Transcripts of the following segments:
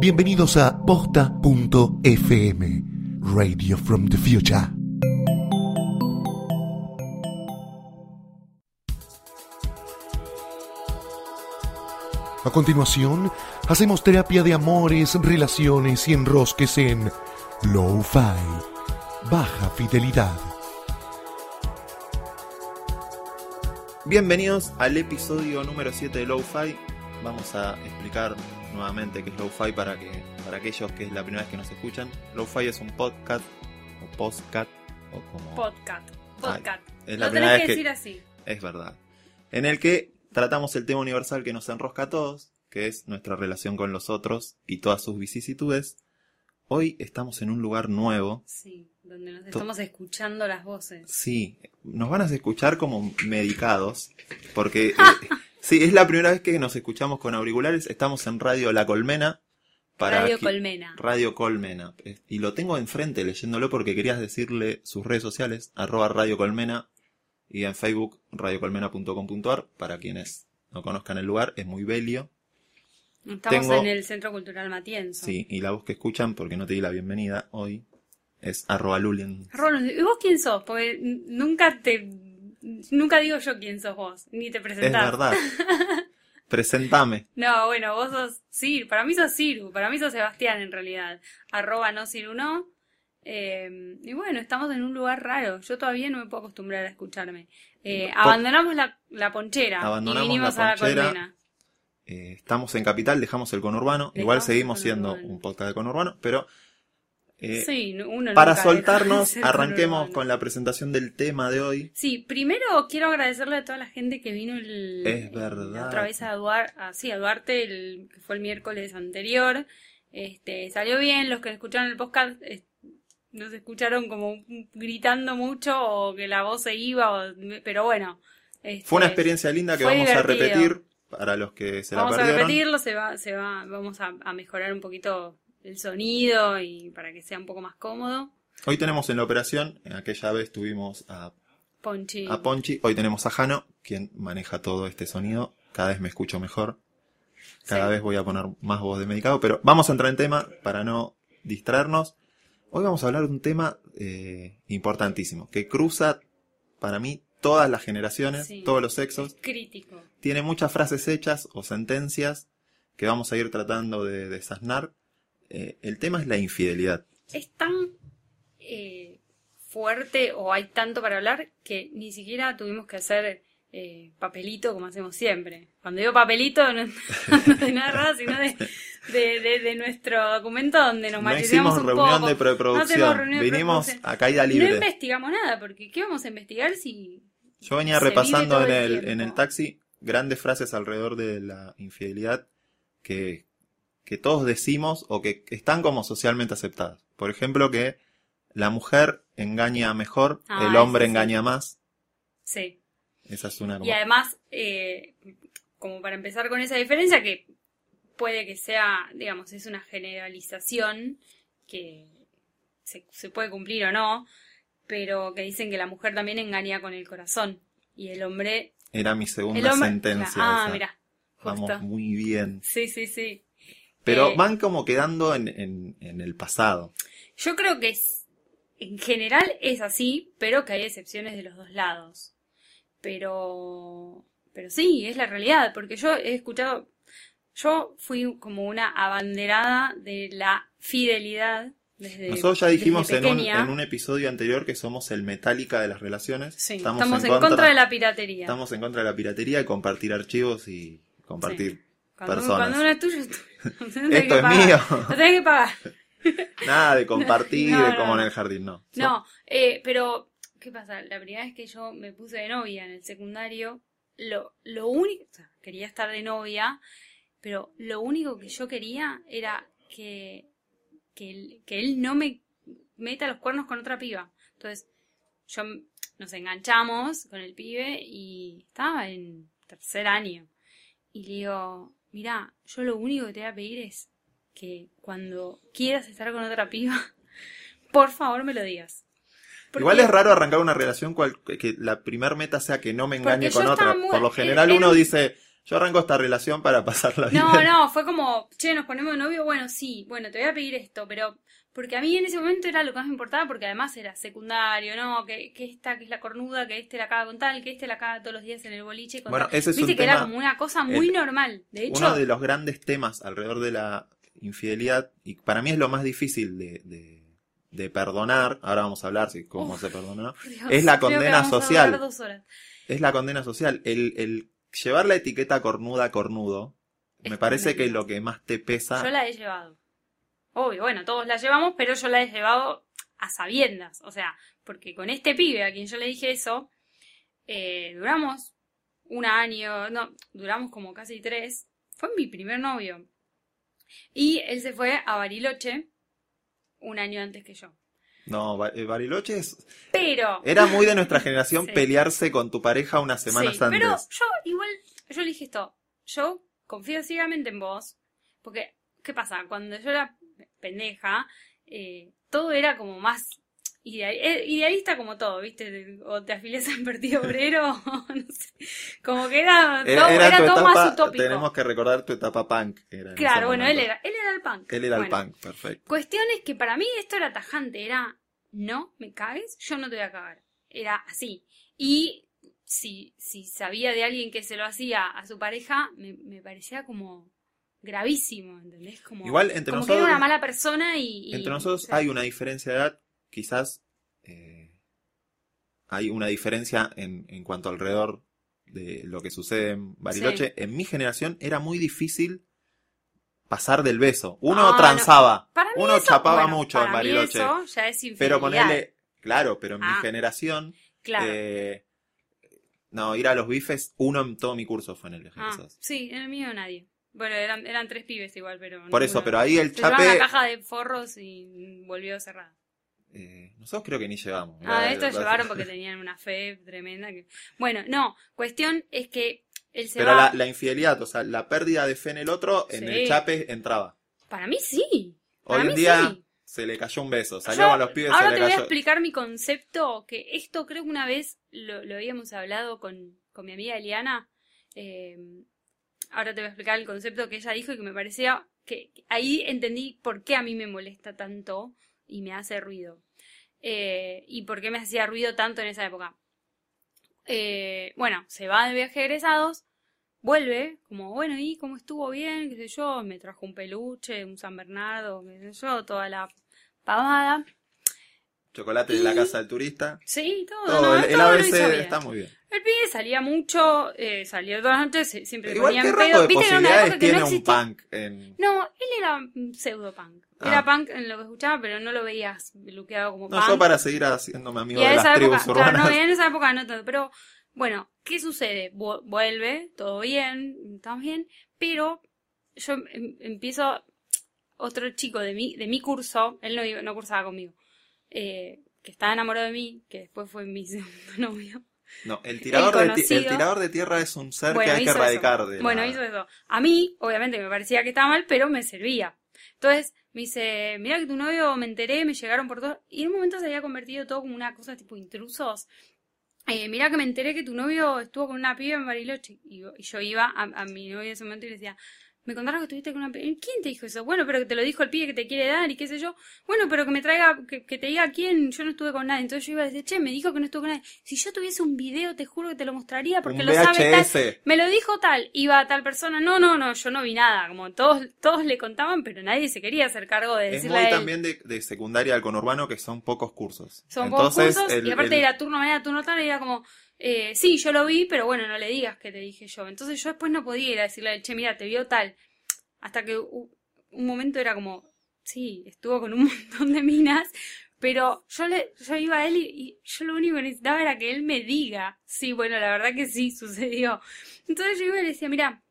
Bienvenidos a posta.fm, Radio from the Future. A continuación, hacemos terapia de amores, relaciones y enrosques en Low-Fi, baja fidelidad. Bienvenidos al episodio número 7 de Lo-Fi. Vamos a explicar nuevamente qué es Lo-Fi para, que, para aquellos que es la primera vez que nos escuchan. Lo-Fi es un podcast o postcat o como... Podcast. Podcast. Ay, es la Lo primera tenés vez que que- decir así. Es verdad. En el que tratamos el tema universal que nos enrosca a todos, que es nuestra relación con los otros y todas sus vicisitudes. Hoy estamos en un lugar nuevo. Sí, donde nos estamos escuchando las voces. Sí, nos van a escuchar como medicados, porque eh, sí, es la primera vez que nos escuchamos con auriculares. Estamos en Radio La Colmena. Para Radio Colmena. Radio Colmena. Y lo tengo enfrente leyéndolo porque querías decirle sus redes sociales, arroba Radio Colmena, y en Facebook radiocolmena.com.ar, para quienes no conozcan el lugar, es muy bello. Estamos tengo- en el Centro Cultural Matienzo. Sí, y la voz que escuchan, porque no te di la bienvenida hoy, es arroba Lulien. ¿y vos quién sos? Porque nunca te... Nunca digo yo quién sos vos, ni te Es presentás. verdad. Presentame. No, bueno, vos sos Sir, para mí sos Ciru, para mí sos Sebastián en realidad. Arroba no Ciru no. Eh, y bueno, estamos en un lugar raro. Yo todavía no me puedo acostumbrar a escucharme. Eh, Po- abandonamos la, la ponchera Abandonamos y vinimos la a la ponchera. colmena. Eh, estamos en Capital, dejamos el conurbano. Dejamos Igual seguimos siendo un podcast de conurbano, pero eh, sí, uno para soltarnos, arranquemos con la presentación del tema de hoy. Sí, primero quiero agradecerle a toda la gente que vino el, Es verdad. la otra vez a Duarte, a, sí, a Duarte, el, que fue el miércoles anterior. Este, salió bien, los que escucharon el podcast eh, nos escucharon como gritando mucho o que la voz se iba, o- pero bueno. este, Fue una experiencia linda que vamos a repetir para los que se Vamos la a perdieron. repetirlo, se va, se va, vamos a, a mejorar un poquito el sonido y para que sea un poco más cómodo. Hoy tenemos en la operación, en aquella vez tuvimos a, Ponchi. a Ponchi, hoy tenemos a Jano, quien maneja todo este sonido. Cada vez me escucho mejor. Cada Sí. vez voy a poner más voz de medicado, pero vamos a entrar en tema para no distraernos. Hoy vamos a hablar de un tema eh, importantísimo, que cruza para mí todas las generaciones, Sí. todos los sexos. Crítico. Tiene muchas frases hechas o sentencias que vamos a ir tratando de desasnar. Eh, el tema es la infidelidad. es tan eh, fuerte o hay tanto para hablar que ni siquiera tuvimos que hacer eh, papelito como hacemos siempre. Cuando digo papelito no, no de nada sino de, de, de- de nuestro documento donde nos No hicimos un reunión poco. de No preproducción, de vinimos preproducción. a caída No libre. investigamos nada, porque ¿qué vamos a investigar si Yo venía repasando en el el, en el taxi grandes frases alrededor de la infidelidad que, que todos decimos o que están como socialmente aceptadas. Por ejemplo, que la mujer engaña mejor, Ah, el hombre sí. engaña más. sí? Esa es una como... Y además, eh, como para empezar con esa diferencia, que puede que sea, digamos, es una generalización que se, se puede cumplir o no, pero que dicen que la mujer también engaña con el corazón y el hombre... Era mi segunda hombre sentencia. ah, mira, Vamos muy bien. Sí, sí, sí. Pero Eh, van como quedando en, en, en el pasado. Yo creo que es, en general es así, pero que hay excepciones de los dos lados. Pero, pero sí, es la realidad, porque yo he escuchado, yo fui como una abanderada de la fidelidad desde Nosotros ya dijimos en un, en un episodio anterior que somos el metálica de las relaciones. Sí, estamos, en, contra, de la piratería. Estamos en contra de la piratería y compartir archivos y compartir cuando, personas. cuando uno es tuyo, es tuyo. No Esto que es pagar. mío. No tenés que pagar. Nada de compartir, No, de no, como en el jardín, no. No, eh, pero, ¿qué pasa? La primera vez que yo me puse de novia en el secundario, lo, lo único, o sea, quería estar de novia, pero lo único que yo quería era que, que, él, que él no me meta los cuernos con otra piba. Entonces, yo nos enganchamos con el pibe y estaba en tercer año. Y le digo, mira, yo lo único que te voy a pedir es que cuando quieras estar con otra piba, por favor me lo digas. Porque- Igual es raro arrancar una relación cual- que la primer meta sea que no me engañe con otra. muy- Por lo general era- uno dice, Yo arranco esta relación para pasarla bien. No, no, fue como, che, nos ponemos de novio, bueno, sí, bueno, te voy a pedir esto, pero porque a mí en ese momento era lo que más me importaba, porque además era secundario, ¿no? Que, que esta que es la cornuda, que este la caga con tal, que este la caga todos los días en el boliche con Bueno, tal. ese es Viste un que era como una cosa muy normal. De hecho, Uno de los grandes temas alrededor de la infidelidad, y para mí es lo más difícil de, de, de perdonar, ahora vamos a hablar si cómo Uf. se perdona, Dios, es la condena social. es la condena social. El, el llevar la etiqueta cornuda a cornudo, Es me parece que tremendo. lo que más te pesa... Yo la he llevado. Obvio, bueno, todos la llevamos, pero yo la he llevado a sabiendas. O sea, porque con este pibe a quien yo le dije eso, eh, duramos un año, no, duramos como casi tres. Fue mi primer novio. Y él se fue a Bariloche un año antes que yo. No, eh, Bariloche es- Pero... era muy de nuestra generación Sí. pelearse con tu pareja unas semanas Sí, antes. Pero yo igual, yo le dije esto, yo confío ciegamente en vos, porque, ¿qué pasa? Cuando yo era pendeja, eh, todo era como más eh, idealista como todo, ¿viste? O te afilias al Partido Obrero, no sé, como que era, todo, Era, todo etapa, más utópico. tenemos que recordar tu etapa punk. Claro, bueno, él era, él era el punk. Él era el punk, perfecto. Cuestión es que para mí esto era tajante, era no me cagues, yo no te voy a cagar. Era así. Y si, si sabía de alguien que se lo hacía a su pareja, me, me parecía como gravísimo, ¿entendés? Como, Igual entre como que nosotros, era una mala persona y... y- entre nosotros o sea, hay una diferencia de edad, quizás eh, hay una diferencia en, en cuanto alrededor de lo que sucede en Bariloche. En mi generación era muy difícil pasar del beso. Uno no. transaba, uno eso- chapaba bueno, mucho en Bariloche. eso ya es Pero ponerle, claro, pero en mi Ah. generación, Claro. eh, no, ir a los bifes, uno en todo mi curso fue en el de Ah, sí, en el mío nadie. Bueno, eran, eran tres pibes igual, pero... Por eso, pero ahí el Se chape, la caja de forros y volvió cerrada. eh, nosotros creo que ni llevamos. Ah, Eh, estos llevaron porque tenían una fe tremenda. Que... Bueno, no, cuestión es que él se Pero va... la, la infidelidad, o sea, la pérdida de fe en el otro, en el chape entraba. Para mí sí. Hoy Para en mí día sí. se le cayó un beso. Salió Yo con los pibes, ahora se te le voy a explicar mi concepto, que esto creo que una vez lo, lo habíamos hablado con, con mi amiga Eliana. Eh, ahora te voy a explicar el concepto que ella dijo y que me parecía que ahí entendí por qué a mí me molesta tanto y me hace ruido. Eh, y por qué me hacía ruido tanto en esa época. Eh, bueno, se va de viaje egresados, vuelve, como, bueno, ¿y cómo estuvo bien? ¿Qué sé yo? Me trajo un peluche, un San Bernardo, qué sé yo, toda la pavada. Chocolate de la casa del turista. Sí, todo, Todo, ¿no? el, el Todo ABC está muy bien. El pibe salía mucho, eh, salió todas las noches, siempre Igual, ponían ¿qué pedo. de Viste era una época que tiene no un existía- punk? En... No, él era un pseudo punk. Ah. Era punk en lo que escuchaba, pero no lo veías luqueado como No, punk. yo para seguir haciéndome amigo y de las esa tribus época, claro, urbanas. no, en esa época no tanto. Pero bueno, ¿qué sucede? Vu- Vuelve, todo bien, estamos bien, pero yo em- empiezo, otro chico de mi, de mi curso, él no, no cursaba conmigo, eh, que estaba enamorado de mí, que después fue mi segundo novio. No, el tirador, de, ti- conocido. el tirador de tierra es un ser Bueno, que hay que erradicar de Bueno, la- hizo eso. A mí, obviamente, me parecía que estaba mal, pero me servía. Entonces, me dice, mira que tu novio me enteré, me llegaron por todo. Y en un momento se había convertido todo como una cosa tipo intrusos. Eh, mira que me enteré que tu novio estuvo con una piba en Bariloche. Y, yo- y yo iba a, a mi novio en ese momento y le decía, me contaron que estuviste con una. ¿Quién te dijo eso? Bueno, pero que te lo dijo el pibe que te quiere dar y qué sé yo. Bueno, pero que me traiga, que, que te diga quién, yo no estuve con nadie. Entonces yo iba a decir, che, me dijo que no estuve con nadie. Si yo tuviese un video, te juro que te lo mostraría porque un lo sabe tal. Me lo dijo tal, iba a tal persona. No, no, no, yo no vi nada. Como todos, todos le contaban, pero nadie se quería hacer cargo de Es decirle muy a él. también de, de secundaria al conurbano que son pocos cursos. Son pocos cursos el- y aparte el- era turno mañana, turno tarde, era como, eh, sí, yo lo vi, pero bueno, no le digas que te dije yo. Entonces yo después no podía ir a decirle, che, mira, te vio tal. Hasta que un momento era como, sí, estuvo con un montón de minas, pero yo le, yo iba a él y, yo lo único que necesitaba era que él me diga, sí, bueno, la verdad que sí, sucedió. Entonces yo iba y le decía, mira,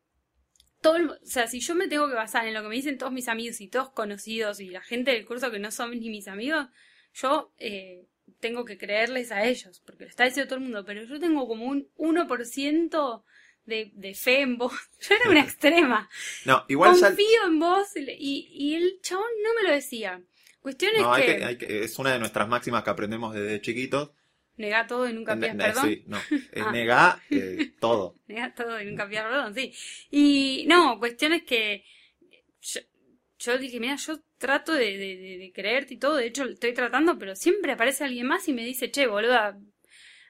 todo o sea, si yo me tengo que basar en lo que me dicen todos mis amigos y todos conocidos y la gente del curso que no son ni mis amigos, yo eh, tengo que creerles a ellos, porque lo está diciendo todo el mundo, pero yo tengo como un 1% de, de fe en vos. Yo era una extrema. No, igual. Confío en vos y, y el chabón no me lo decía. Cuestión es No, hay que... que- hay que- es una de nuestras máximas que aprendemos desde chiquitos. Negá todo y nunca pidas perdón. sí, no. Es Ah. negar eh, todo. Negá todo y nunca pidas perdón, sí. Y no, cuestiones que yo, yo dije, mira, yo trato de, creerte y todo, de hecho estoy tratando, pero siempre aparece alguien más y me dice, che, boluda.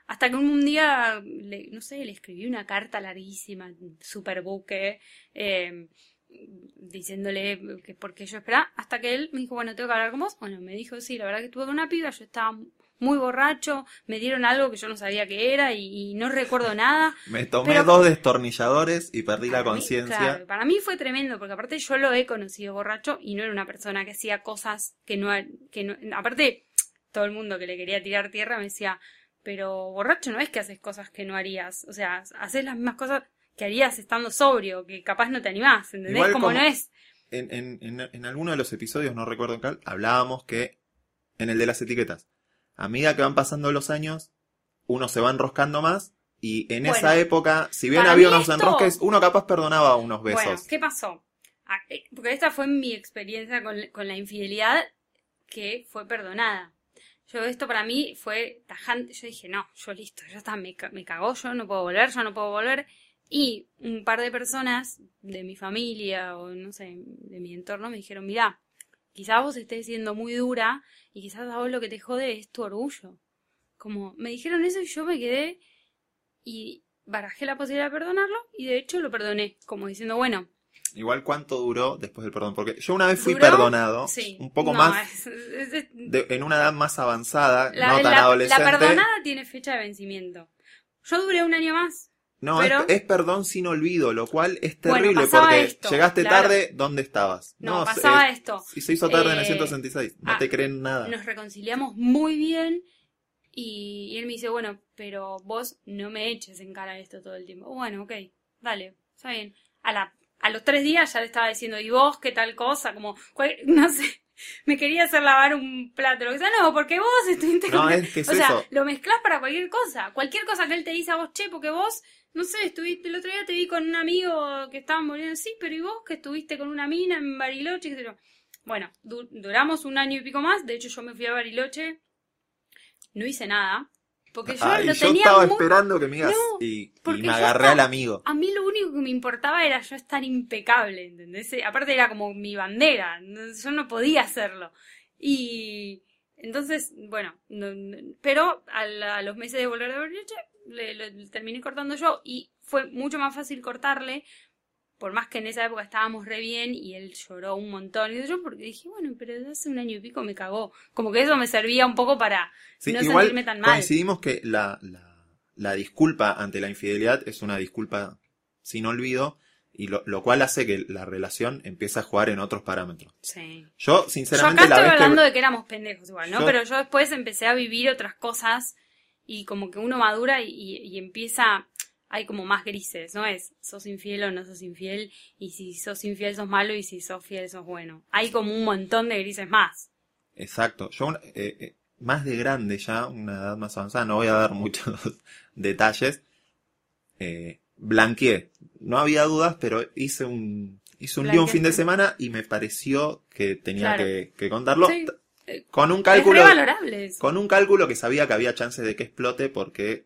Hasta que un día, le- no sé, le escribí una carta larguísima, super buque, eh, diciéndole que por qué yo esperaba, hasta que él me dijo, bueno, tengo que hablar con vos. Bueno, me dijo, sí, la verdad que estuve con una piba, yo estaba muy borracho, me dieron algo que yo no sabía que era y, y no recuerdo nada. Me tomé Pero- dos destornilladores y perdí la conciencia. claro, para mí fue tremendo, porque aparte yo lo he conocido borracho y no era una persona que hacía cosas que no, que no... Aparte, todo el mundo que le quería tirar tierra me decía, pero borracho no es que haces cosas que no harías, o sea, haces las mismas cosas que harías estando sobrio, que capaz no te animás, ¿entendés? Igual como, como- no es... En, en, en, en alguno de los episodios, no recuerdo en cuál, hablábamos que en el de las etiquetas, a medida que van pasando los años, uno se va enroscando más y en Bueno, esa época, si bien había unos esto- enrosques, uno capaz perdonaba unos besos. Bueno, ¿qué pasó? Ah, eh, Porque esta fue mi experiencia con, con la infidelidad que fue perdonada. Yo esto para mí fue tajante. Yo dije, no, yo listo, ya está, me, me cagó, yo no puedo volver, yo no puedo volver. Y un par de personas de mi familia o no sé, de mi entorno me dijeron, mira, quizás vos estés siendo muy dura y quizás a vos lo que te jode es tu orgullo. Como me dijeron eso y yo me quedé y barajé la posibilidad de perdonarlo y de hecho lo perdoné, como diciendo, bueno, Igual cuánto duró después del perdón, porque yo una vez fui ¿Duró? perdonado, sí, un poco no, más, es- es- es- de- en una edad más avanzada, la, no tan la- la adolescente. perdonada tiene fecha de vencimiento. Yo duré un año más. No, Pero- es, es perdón sin olvido, lo cual es terrible porque esto, llegaste claro. tarde, ¿dónde estabas? No, pasaba eh, esto. Y se hizo tarde en el Eh, 166, no ah, te creen nada. Nos reconciliamos muy bien y, y él me dice, bueno, pero vos no me eches en cara esto todo el tiempo. Bueno, ok, dale, está bien. A, la, a los tres días ya le estaba diciendo, ¿y vos qué tal cosa? Como, cual- no sé, me quería hacer lavar un plato. Lo que sea, no, porque vos estuviste No, es que es o sea, eso. lo mezclás para cualquier cosa. Cualquier cosa que él te dice a vos, che, porque vos, no sé, estuviste, el otro día te vi con un amigo que estaba muriendo, sí, pero ¿y vos que estuviste con una mina en Bariloche? yo? Bueno, du- duramos un año y pico más. De hecho, yo me fui a Bariloche. No hice nada. Porque yo Ay, lo yo tenía estaba muy... esperando que me digas No, y, me agarré estaba- al amigo. A mí lo único que me importaba era yo estar impecable, ¿entendés? Aparte era como mi bandera, yo no podía hacerlo. Y entonces, bueno, no- no- pero a, la- a los meses de volver de Bariloche le, le- le terminé cortando yo y fue mucho más fácil cortarle, por más que en esa época estábamos re bien y él lloró un montón y yo porque dije, bueno, pero desde hace un año y pico me cagó. Como que eso me servía un poco para Sí, no igual sentirme tan mal. coincidimos que la, la, la disculpa ante la infidelidad es una disculpa sin olvido y lo, lo cual hace que la relación empiece a jugar en otros parámetros. Sí. Yo, Yo sinceramente, acá la estoy vez hablando que... de que éramos pendejos igual, ¿no? Yo- Pero yo después empecé a vivir otras cosas y como que uno madura y, y- y empieza, hay como más grises, ¿no? Es, sos infiel o no sos infiel, y si sos infiel sos malo y si sos fiel sos bueno. Hay como un montón de grises más. Exacto. Yo, eh, eh, más de grande ya, una edad más avanzada, no voy a dar muchos detalles, eh, blanqueé. No había dudas, pero hice un, hice un lío un fin de semana y me pareció que tenía Claro. que, que contarlo. Sí. Con un Es cálculo, eso. con un cálculo que sabía que había chances de que explote porque,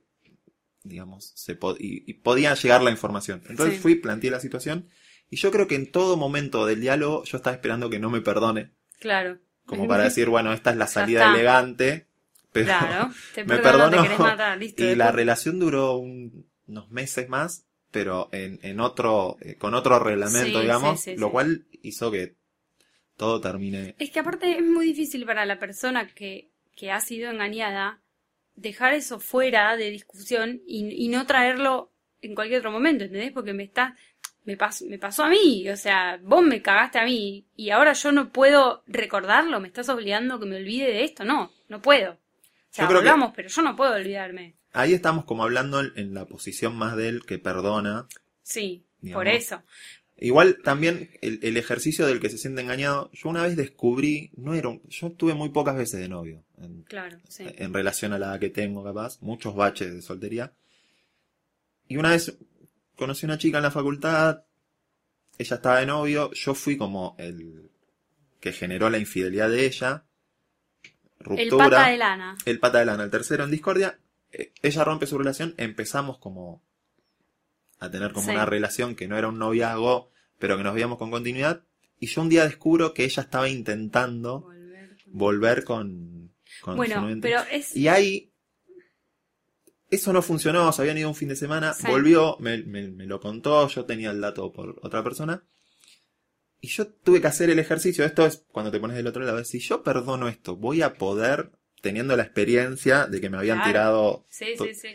digamos, se po- y, y podía llegar la información. Entonces Sí. fui, planteé la situación y yo creo que en todo momento del diálogo yo estaba esperando que no me perdone, Claro. como para decir, bueno, esta es la salida elegante, pero Claro. Te me te perdonó. querés matar, listo. y la relación duró un- unos meses más, pero en, en otro, eh, con otro reglamento, Sí, digamos, sí, lo cual hizo que todo termine. Es que aparte es muy difícil para la persona que, que ha sido engañada dejar eso fuera de discusión y, y no traerlo en cualquier otro momento, ¿entendés? Porque me está, me pasó, me pasó a mí, o sea, vos me cagaste a mí y ahora yo no puedo recordarlo, me estás obligando a que me olvide de esto, no, no puedo. O sea, Yo creo que- hablamos, pero yo no puedo olvidarme. Ahí estamos como hablando en, la posición más de él que perdona. Sí, Digamos. por eso. Igual también el, el ejercicio del que se siente engañado, yo una vez descubrí, no era un- yo estuve muy pocas veces de novio, en, Claro, sí. en relación a la edad que tengo capaz, muchos baches de soltería. Y una vez conocí a una chica en la facultad, ella estaba de novio, yo fui como el que generó la infidelidad de ella, El ruptura, pata de lana. el pata de lana, el tercero en discordia, eh, ella rompe su relación, empezamos como a tener como Sí. una relación que no era un noviazgo, pero que nos veíamos con continuidad. Y yo un día descubro que ella estaba intentando Volver con- volver con, con su Bueno, pero es... Y ahí, eso no funcionó, se habían ido un fin de semana, Sí. volvió, me, me- me lo contó, yo tenía el dato por otra persona. Y yo tuve que hacer el ejercicio, esto es cuando te pones del otro lado, si yo perdono esto, voy a poder, teniendo la experiencia de que me habían Claro. tirado... Sí, sí, sí.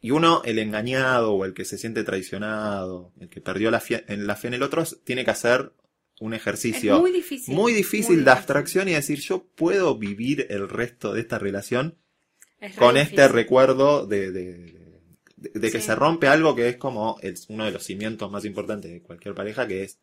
Y uno, el engañado o el que se siente traicionado, el que perdió la, en la fe en el otro, tiene que hacer un Es ejercicio muy difícil. muy difícil muy de difícil. abstracción y decir, yo puedo vivir el resto de esta relación Es con este recuerdo de, de, de- de que Sí. se rompe algo que es como el- uno de los cimientos más importantes de cualquier pareja, que es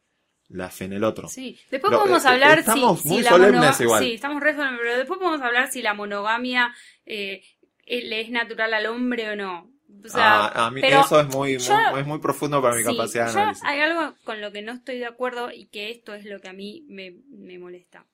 la fe en el otro. Sí, después Lo- podemos eh, hablar estamos si, muy si solemnes igual. Sí, estamos re solemnes, pero después podemos hablar si la monogamia eh, le es natural al hombre o no. O sea, Ah, a mí pero eso es muy, yo- muy, es muy profundo para mi sí, capacidad de análisis. hay algo con lo que no estoy de acuerdo y que esto es lo que a mí me, me molesta.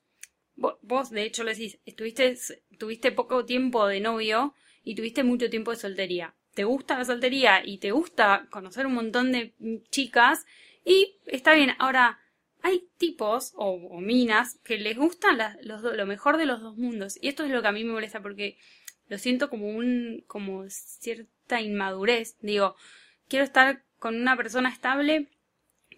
Vos, vos, de hecho, le decís, estuviste, tuviste poco tiempo de novio y tuviste mucho tiempo de soltería. Te gusta la soltería y te gusta conocer un montón de chicas y está bien. Ahora, hay tipos o, o minas que les gustan los lo mejor de los dos mundos y esto es lo que a mí me molesta porque lo siento como un como inmadurez. Digo, quiero estar con una persona estable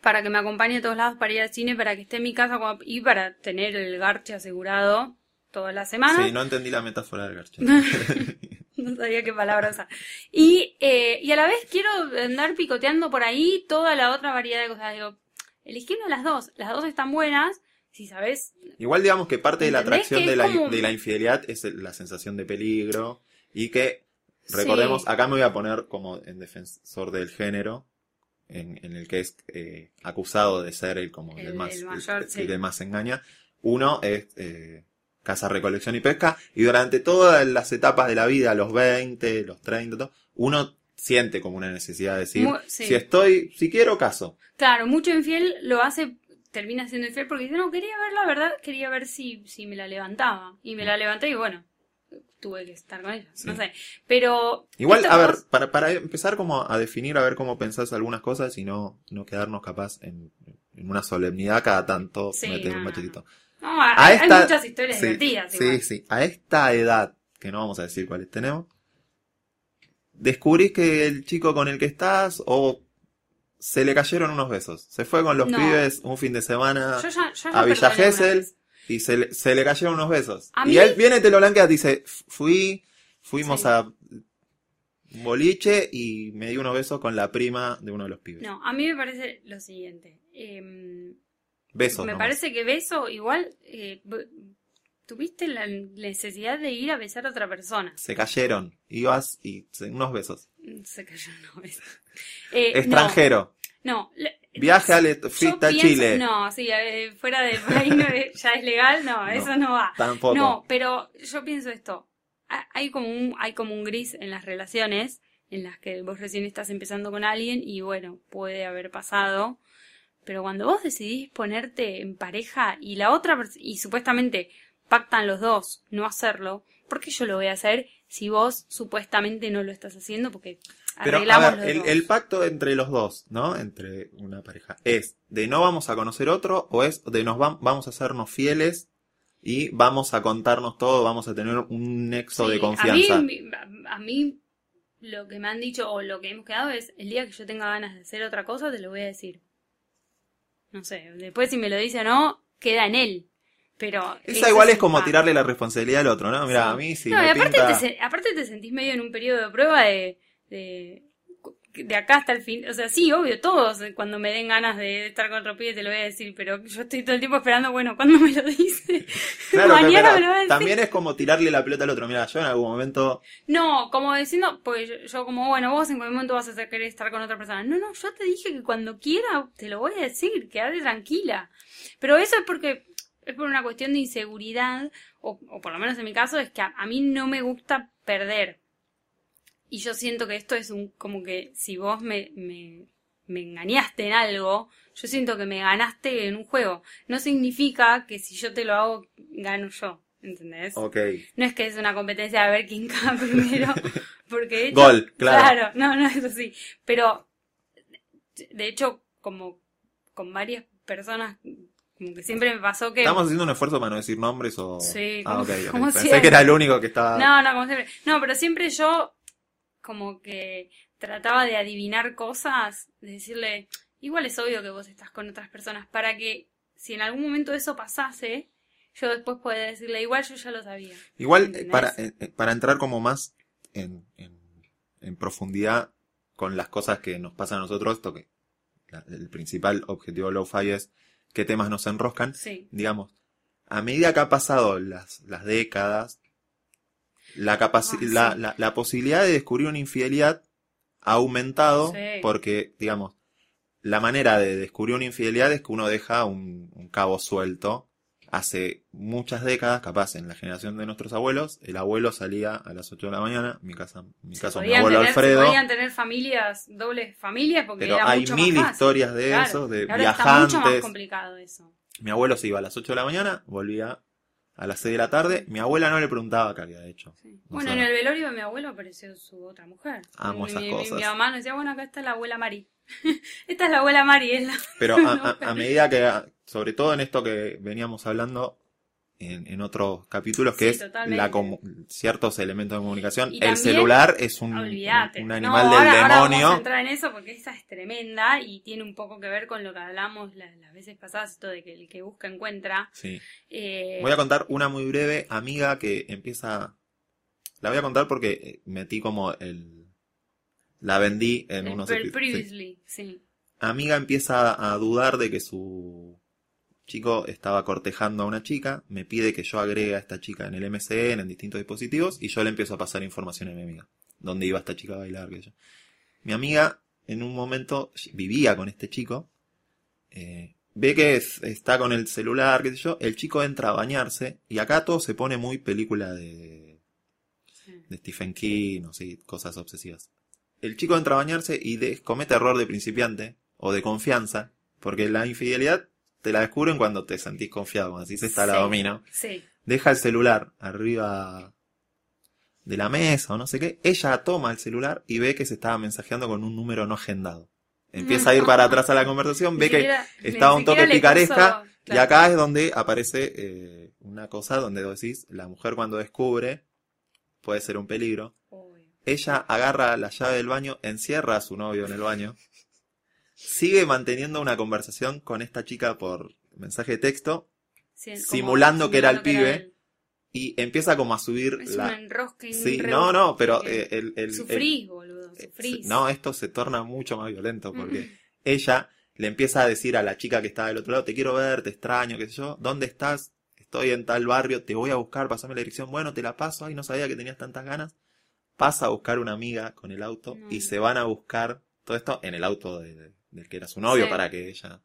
para que me acompañe a todos lados para ir al cine, para que esté en mi casa y para tener el garche asegurado toda la semana. Sí, no entendí la metáfora del garche. No sabía qué palabra usar. Y, eh, y a la vez quiero andar picoteando por ahí toda la otra variedad de cosas. Digo, elegí una de las dos. Las dos están buenas. Si sabes, Igual digamos que parte de la ¿Entendés atracción de la, como- de la infidelidad es la sensación de peligro y que, Sí. recordemos, acá me voy a poner como en defensor del género, en, en el que es eh, acusado de ser el como el, El- más, el mayor, el- sí. el que más engaña. Uno es eh, caza, recolección y pesca y durante todas las etapas de la vida, los 20, los 30, todo, uno siente como una necesidad de decir, Mu- sí. si estoy, si quiero, caso. claro, mucho infiel lo hace, termina siendo infiel porque dice, no, quería ver la verdad, quería ver si, si me la levantaba. Y me la levanté y bueno, tuve que estar con ella. No sé. Pero. Igual, a ver, vos- para, para empezar como a definir, a ver cómo pensás algunas cosas y no, no quedarnos capaz en, en una solemnidad cada tanto Sí, meter no, un machetito. No, hay, A hay esta- muchas historias Sí, divertidas. sí, igual. sí. A esta edad, que no vamos a decir cuáles tenemos, descubrís que el chico con el que estás o se le cayeron unos besos. Se fue con los No. pibes un fin de semana Yo ya, yo ya a Villa Gesell. Y se le, se le cayeron unos besos. Y mí- él viene, te lo blanquea, dice, fui, fuimos Sí. a un boliche y me di unos besos con la prima de uno de los pibes. No, a mí me parece lo siguiente. em, Besos. me nomás. parece que beso igual. eh, tuviste la necesidad de ir a besar a otra persona. Se cayeron. Ibas y unos besos. Se cayó una vez. Eh, Extranjero. No. Viaje al yo fuiste a pienso- Chile. No, sí, eh, fuera del país no es- ya es legal, no, No. eso no va. Tampoco. No, pero yo pienso esto. Ha- Hay como un, hay como un gris en las relaciones en las que vos recién estás empezando con alguien y bueno, puede haber pasado. Pero cuando vos decidís ponerte en pareja y la otra y supuestamente pactan los dos no hacerlo, ¿por qué yo lo voy a hacer si vos supuestamente no lo estás haciendo? Porque Pero, a ver, el, el pacto entre los dos, ¿no? Entre una pareja. ¿Es de no vamos a conocer otro o es de nos vam- vamos a hacernos fieles y vamos a contarnos todo, vamos a tener un nexo de confianza? A mí, a mí lo que me han dicho o lo que hemos quedado es el día que yo tenga ganas de hacer otra cosa te lo voy a decir. No sé, después si me lo dice o no, queda en él. Pero Esa igual es como tirarle la responsabilidad al otro, ¿no? Mira, Sí. a mí sí no, y aparte, pinta- te, aparte te sentís medio en un periodo de prueba de, de, de acá hasta el fin. O sea, sí, obvio, todos eh, cuando me den ganas de estar con otro pibe te lo voy a decir, pero yo estoy todo el tiempo esperando, bueno, ¿cuándo me lo dice? Claro, pero- Mañana pero me lo va a decir. también es como tirarle la pelota al otro. Mira, yo en algún momento No, como diciendo, pues yo, yo como, bueno, vos en cualquier momento vas a querer estar con otra persona. No, no, yo te dije que cuando quiera te lo voy a decir, quédate tranquila. Pero eso es porque es por una cuestión de inseguridad, o, o por lo menos en mi caso, es que a, a mí no me gusta perder. Y yo siento que esto es un, como que si vos me, me, me engañaste en algo, yo siento que me ganaste en un juego. No significa que si yo te lo hago, gano yo. ¿Entendés? Ok. No es que es una competencia de ver quién caga primero, Porque de hecho, Gol, claro. no, no, eso sí. Pero, de hecho, como con varias personas, como que siempre me pasó que... Estamos haciendo un esfuerzo para no decir nombres o... Sí, ah, como- ok, ok. como Pensé que era el único que estaba... No, no, como siempre. No, pero siempre yo como que trataba de adivinar cosas, de decirle, igual es obvio que vos estás con otras personas, para que si en algún momento eso pasase, yo después pueda decirle, igual yo ya lo sabía. Igual, eh, ¿Entendés? para, eh, eh, para entrar como más en, en, en profundidad con las cosas que nos pasan a nosotros, esto que la- el principal objetivo de Lo-Fi es qué temas nos enroscan. Sí. Digamos, a medida que ha pasado las, las décadas, la, capaci- Ah, la, la, la posibilidad de descubrir una infidelidad ha aumentado Sí. porque, digamos, la manera de descubrir una infidelidad es que uno deja un, un cabo suelto. Hace muchas décadas, capaz en la generación de nuestros abuelos, el abuelo salía a las 8 de la mañana, en mi, casa, en mi caso mi abuelo tener- Alfredo, podían tener familias, dobles familias, porque pero era hay mucho mil más fácil. historias de Claro. eso, de ahora está mucho más viajantes. complicado eso. Mi abuelo se iba a las 8 de la mañana, volvía a las 6 de la tarde. Mi abuela no le preguntaba qué había hecho. Sí. No Bueno, en el velorio de mi abuelo apareció su otra mujer. Amo Mi- esas mi, cosas. Mi, mamá nos decía, bueno, acá está la abuela Mari. Esta es la abuela Mari, es la... Pero a, a- a medida que, sobre todo en esto que veníamos hablando en, en otros capítulos, que Sí, es la ciertos elementos de comunicación, Y el también- celular es un, un No, animal ahora- del ahora vamos a demonio. entrar en eso porque esa es tremenda y tiene un poco que ver con lo que hablamos la- las veces pasadas, esto de que el que busca encuentra. Sí. Eh, Voy a contar una muy breve amiga que empieza. La voy a contar porque eh, metí como el. La vendí en el unos epi- sí. previously, sí. amiga empieza a dudar de que su chico estaba cortejando a una chica, me pide que yo agregue a esta chica en el MCN, en distintos dispositivos, y yo le empiezo a pasar información a mi amiga. ¿Dónde iba esta chica a bailar? yo. Mi amiga en un momento vivía con este chico, eh, ve que es- está con el celular, qué sé yo, el chico entra a bañarse, y acá todo se pone muy película de, de Stephen King, o sí, cosas obsesivas. El chico entra a bañarse y de- comete error de principiante o de confianza, porque la infidelidad te la descubren cuando te sentís confiado, cuando decís esta la Sí. domino. Sí. Deja el celular arriba de la mesa o no sé qué. Ella toma el celular y ve que se estaba mensajeando con un número no agendado. Empieza a ir para atrás a la conversación, ve que estaba un toque picaresca puso- y acá es donde aparece eh, una cosa donde decís, la mujer cuando descubre puede ser un peligro. Obvio. Ella agarra la llave del baño, encierra a su novio en el baño, sigue manteniendo una conversación con esta chica por mensaje de texto Sí, Simulando que era el que pibe. y empieza como a subir Es la... un enrosque. Sí, no, no, pero eh, el, el- Sufrís, boludo, el- sufrís. No, esto se torna mucho más violento porque Mm. ella le empieza a decir a la chica que está del otro lado, te quiero ver, te extraño, qué sé yo, ¿dónde estás? Estoy en tal barrio, te voy a buscar, pasame la dirección, bueno, te la paso, ay, no sabía que tenías tantas ganas. Pasa a buscar una amiga con el auto No. y se van a buscar todo esto en el auto de- de- del que era su novio Sí. para que ella...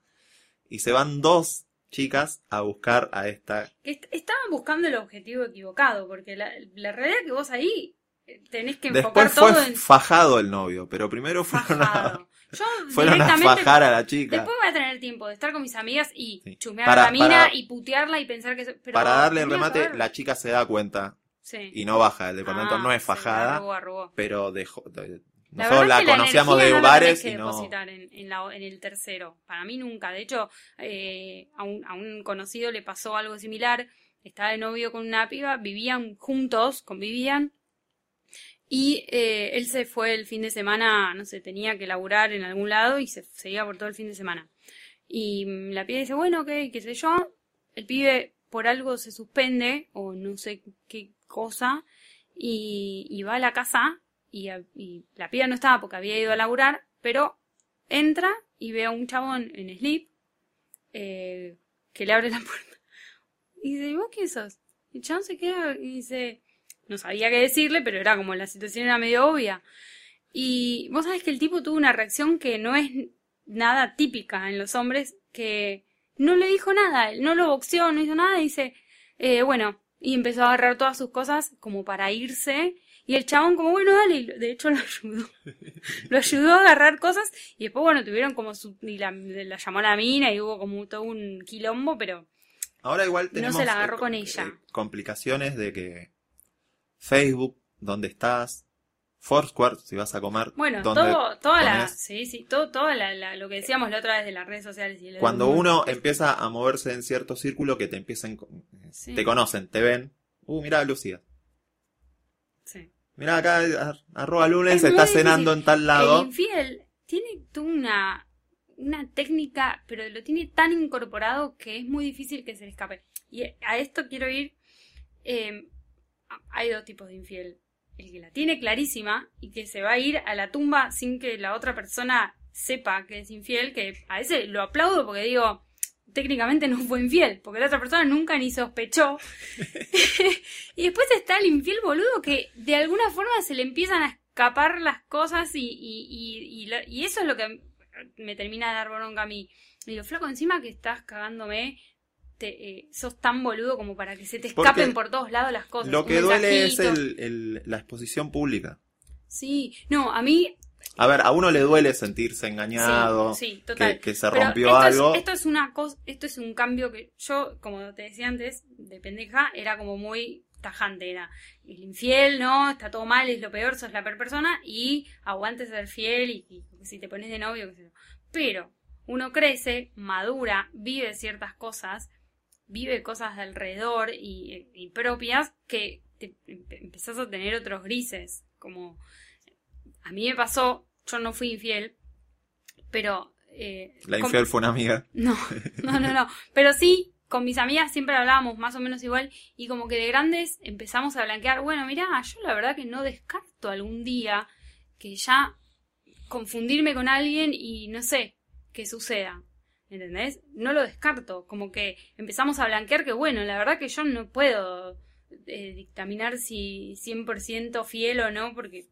Y se van dos chicas a buscar a esta... Que est- estaban buscando el objetivo equivocado, porque la, la realidad es que vos ahí eh, tenés que enfocar Después fue todo en fajado el novio, pero primero fueron a. Yo fueron a fajar a la chica. Después voy a tener tiempo de estar con mis amigas y Sí. chusmear Para- a la mina para- y putearla y pensar que... pero Para darle el remate, la chica se da cuenta Sí. y no baja. El departamento Ah, no es fajada, arrugó, arrugó. pero dejó. La nosotros la conocíamos de no bares que y no. depositar en, en la- en el tercero. Para mí nunca. De hecho, eh, a, un, a un conocido le pasó algo similar. Estaba de novio con una piba, vivían juntos, convivían. Y eh, él se fue el fin de semana, no sé, tenía que laburar en algún lado y se, se iba por todo el fin de semana. Y mm, la piba dice, bueno, ok, qué sé yo. El pibe por algo se suspende, o no sé qué cosa, y, y va a la casa y, la piba no estaba porque había ido a laburar, pero entra y ve a un chabón en slip eh, que le abre la puerta. Y dice, ¿y vos quién sos? Y el chabón se queda y dice, no sabía qué decirle, pero era como la situación era medio obvia. Y vos sabés que el tipo tuvo una reacción que no es nada típica en los hombres, que no le dijo nada, no lo boxeó, no hizo nada, y dice, eh, bueno, y empezó a agarrar todas sus cosas como para irse, y el chabón como, bueno, dale, y de hecho lo ayudó. lo ayudó a agarrar cosas, y después, bueno, tuvieron como su, y la, la llamó a la mina, y hubo como todo un quilombo, pero Ahora igual No tenemos se la agarró eh, con eh, ella. complicaciones de que Facebook, ¿dónde estás? Foursquare, si vas a comer. Bueno, ¿dónde todo, toda la, sí, sí, todo, todo la- la- lo que decíamos la otra vez de las redes sociales. Y Cuando uno empieza a moverse en cierto círculo que te empiezan, Sí. te conocen, te ven. Uh, mira Lucía. Sí. Mira acá, ar- arroba lunes, Es está difícil. cenando en tal lado. El infiel tiene una, una técnica, pero lo tiene tan incorporado que es muy difícil que se le escape. Y a esto quiero ir. eh, hay dos tipos de infiel. El que la tiene clarísima y que se va a ir a la tumba sin que la otra persona sepa que es infiel, que a ese lo aplaudo porque digo, técnicamente no fue infiel, porque la otra persona nunca ni sospechó. y después está el infiel boludo que de alguna forma se le empiezan a escapar las cosas y, y, y, y eso es lo que me termina de dar bronca a mí. Y digo, flaco, encima que estás cagándome, te, eh, sos tan boludo como para que se te Porque escapen por todos lados las cosas. Lo que duele es el- la exposición pública. Sí, no, a mí A ver, a uno le duele sentirse engañado, Sí, sí, total. que, que se Pero rompió esto algo. Es, esto es una cosa, esto es un cambio que yo, como te decía antes, de pendeja, era como muy tajante, era el infiel, no, está todo mal, es lo peor, sos la peor persona y aguantes ser fiel y, y si te pones de novio, qué sé yo. Pero uno crece, madura, vive ciertas cosas, vive cosas de alrededor y, y propias que te, empe- empezás a tener otros grises, como a mí me pasó, yo no fui infiel, pero... eh, La con- infiel fue una amiga. no, no, no, no. Pero sí, con mis amigas siempre hablábamos más o menos igual y como que de grandes empezamos a blanquear, bueno, mira, yo la verdad que no descarto algún día que ya confundirme con alguien y no sé, que suceda. ¿Entendés? No lo descarto. Como que empezamos a blanquear que, bueno, la verdad que yo no puedo eh, dictaminar si 100% fiel o no, porque